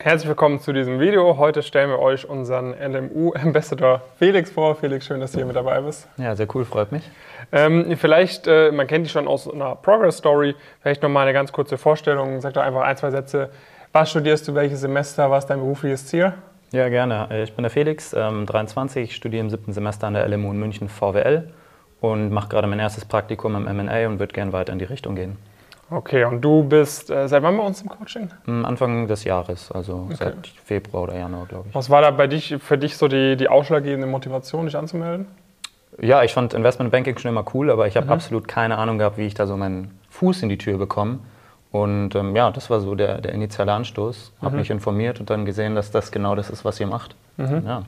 Herzlich willkommen zu diesem Video. Heute stellen wir euch unseren LMU-Ambassador Felix vor. Felix, schön, dass du hier mit dabei bist. Ja, sehr cool, freut mich. Ähm, vielleicht, äh, man kennt dich schon aus einer Progress-Story, vielleicht nochmal eine ganz kurze Vorstellung. Sag doch einfach ein, zwei Sätze. Was studierst du, welches Semester, was ist dein berufliches Ziel? Ja, gerne. Äh, ich bin der Felix, ähm, 23, studiere im siebten Semester an der LMU in München VWL und mache gerade mein erstes Praktikum im M&A und würde gerne weiter in die Richtung gehen. Okay, und du bist äh, seit wann bei uns im Coaching? Anfang des Jahres, also okay. seit Februar oder Januar, glaube ich. Was war da bei dich, für dich so die, die ausschlaggebende Motivation, dich anzumelden? Ja, ich fand Investmentbanking schon immer cool, aber ich habe mhm. absolut keine Ahnung gehabt, wie ich da so meinen Fuß in die Tür bekomme. Und ähm, ja, das war so der, der initiale Anstoß. Habe mhm. mich informiert und dann gesehen, dass das genau das ist, was ihr macht. Mhm. Ja,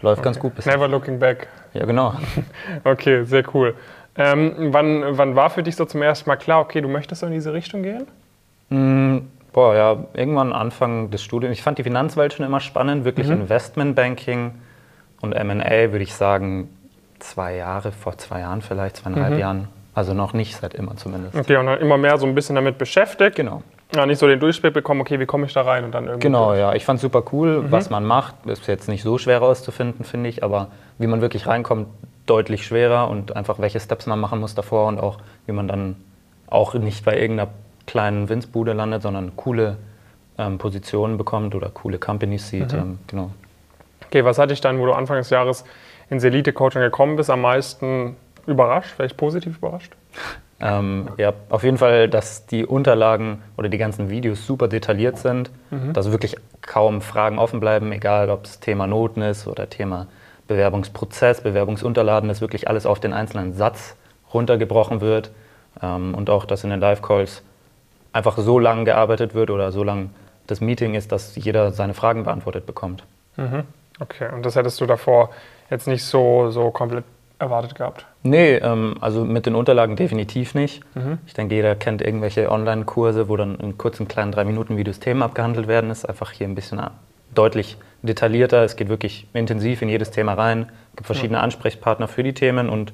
läuft okay. ganz gut bisher. Never looking back. Ja, genau. okay, sehr cool. Ähm, wann, wann war für dich so zum ersten Mal klar, okay, du möchtest so in diese Richtung gehen? Mm, boah, ja, irgendwann Anfang des Studiums. Ich fand die Finanzwelt schon immer spannend, wirklich mhm. Investmentbanking und M&A würde ich sagen zwei Jahre, vor zwei Jahren vielleicht, zweieinhalb mhm. Jahren. Also noch nicht seit immer zumindest. Okay, und dann immer mehr so ein bisschen damit beschäftigt. Genau. Ja, nicht so den Durchblick bekommen, okay, wie komme ich da rein und dann irgendwie. Genau, durch. ja. Ich fand es super cool, mhm. was man macht. Ist jetzt nicht so schwer rauszufinden, finde ich, aber wie man wirklich reinkommt, deutlich schwerer und einfach welche Steps man machen muss davor und auch wie man dann auch nicht bei irgendeiner kleinen Winzbude landet, sondern coole ähm, Positionen bekommt oder coole Companies sieht. Mhm. Ähm, genau. Okay, was hat dich dann, wo du Anfang des Jahres ins Elite-Coaching gekommen bist, am meisten überrascht, vielleicht positiv überrascht? Ähm, ja, auf jeden Fall, dass die Unterlagen oder die ganzen Videos super detailliert sind, mhm. dass wirklich kaum Fragen offen bleiben, egal ob es Thema Noten ist oder Thema Bewerbungsprozess, Bewerbungsunterlagen, dass wirklich alles auf den einzelnen Satz runtergebrochen wird ähm, und auch, dass in den Live-Calls einfach so lang gearbeitet wird oder so lang das Meeting ist, dass jeder seine Fragen beantwortet bekommt. Mhm. Okay, und das hättest du davor jetzt nicht so, so komplett erwartet gehabt? Nee, ähm, also mit den Unterlagen definitiv nicht. Mhm. Ich denke, jeder kennt irgendwelche Online-Kurse, wo dann in kurzen, kleinen drei Minuten Videos Themen abgehandelt werden. Ist einfach hier ein bisschen deutlich detaillierter. Es geht wirklich intensiv in jedes Thema rein. Es gibt verschiedene ja. Ansprechpartner für die Themen und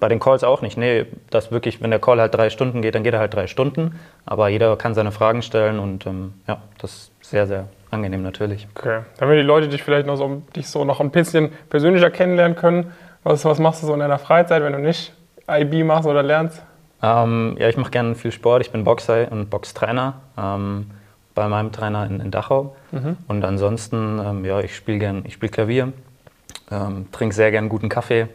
bei den Calls auch nicht. Nee, das wirklich, wenn der Call halt drei Stunden geht, dann geht er halt drei Stunden. Aber jeder kann seine Fragen stellen und ähm, ja, das ist sehr, sehr angenehm natürlich. Okay. Damit die Leute dich vielleicht noch so, dich so noch ein bisschen persönlicher kennenlernen können, was, was machst du so in deiner Freizeit, wenn du nicht IB machst oder lernst? Ähm, ja, ich mache gerne viel Sport. Ich bin Boxer und Boxtrainer. Ähm, bei meinem Trainer in, in Dachau. Mhm. Und ansonsten, ähm, ja, ich spiele gern, ich spiele Klavier, ähm, trinke sehr gern guten Kaffee.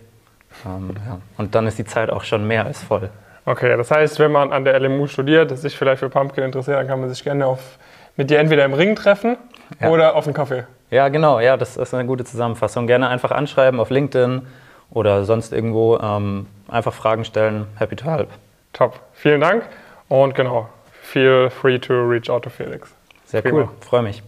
Ähm, ja. Und dann ist die Zeit auch schon mehr als voll. Okay, das heißt, wenn man an der LMU studiert, sich vielleicht für Pumpkin interessiert, dann kann man sich gerne auf, mit dir entweder im Ring treffen ja. oder auf einen Kaffee. Ja, genau, ja, das ist eine gute Zusammenfassung. Gerne einfach anschreiben auf LinkedIn oder sonst irgendwo. Ähm, einfach Fragen stellen. Happy to help. Top. Vielen Dank und genau, feel free to reach out to Felix. Sehr Prima. cool, freue mich.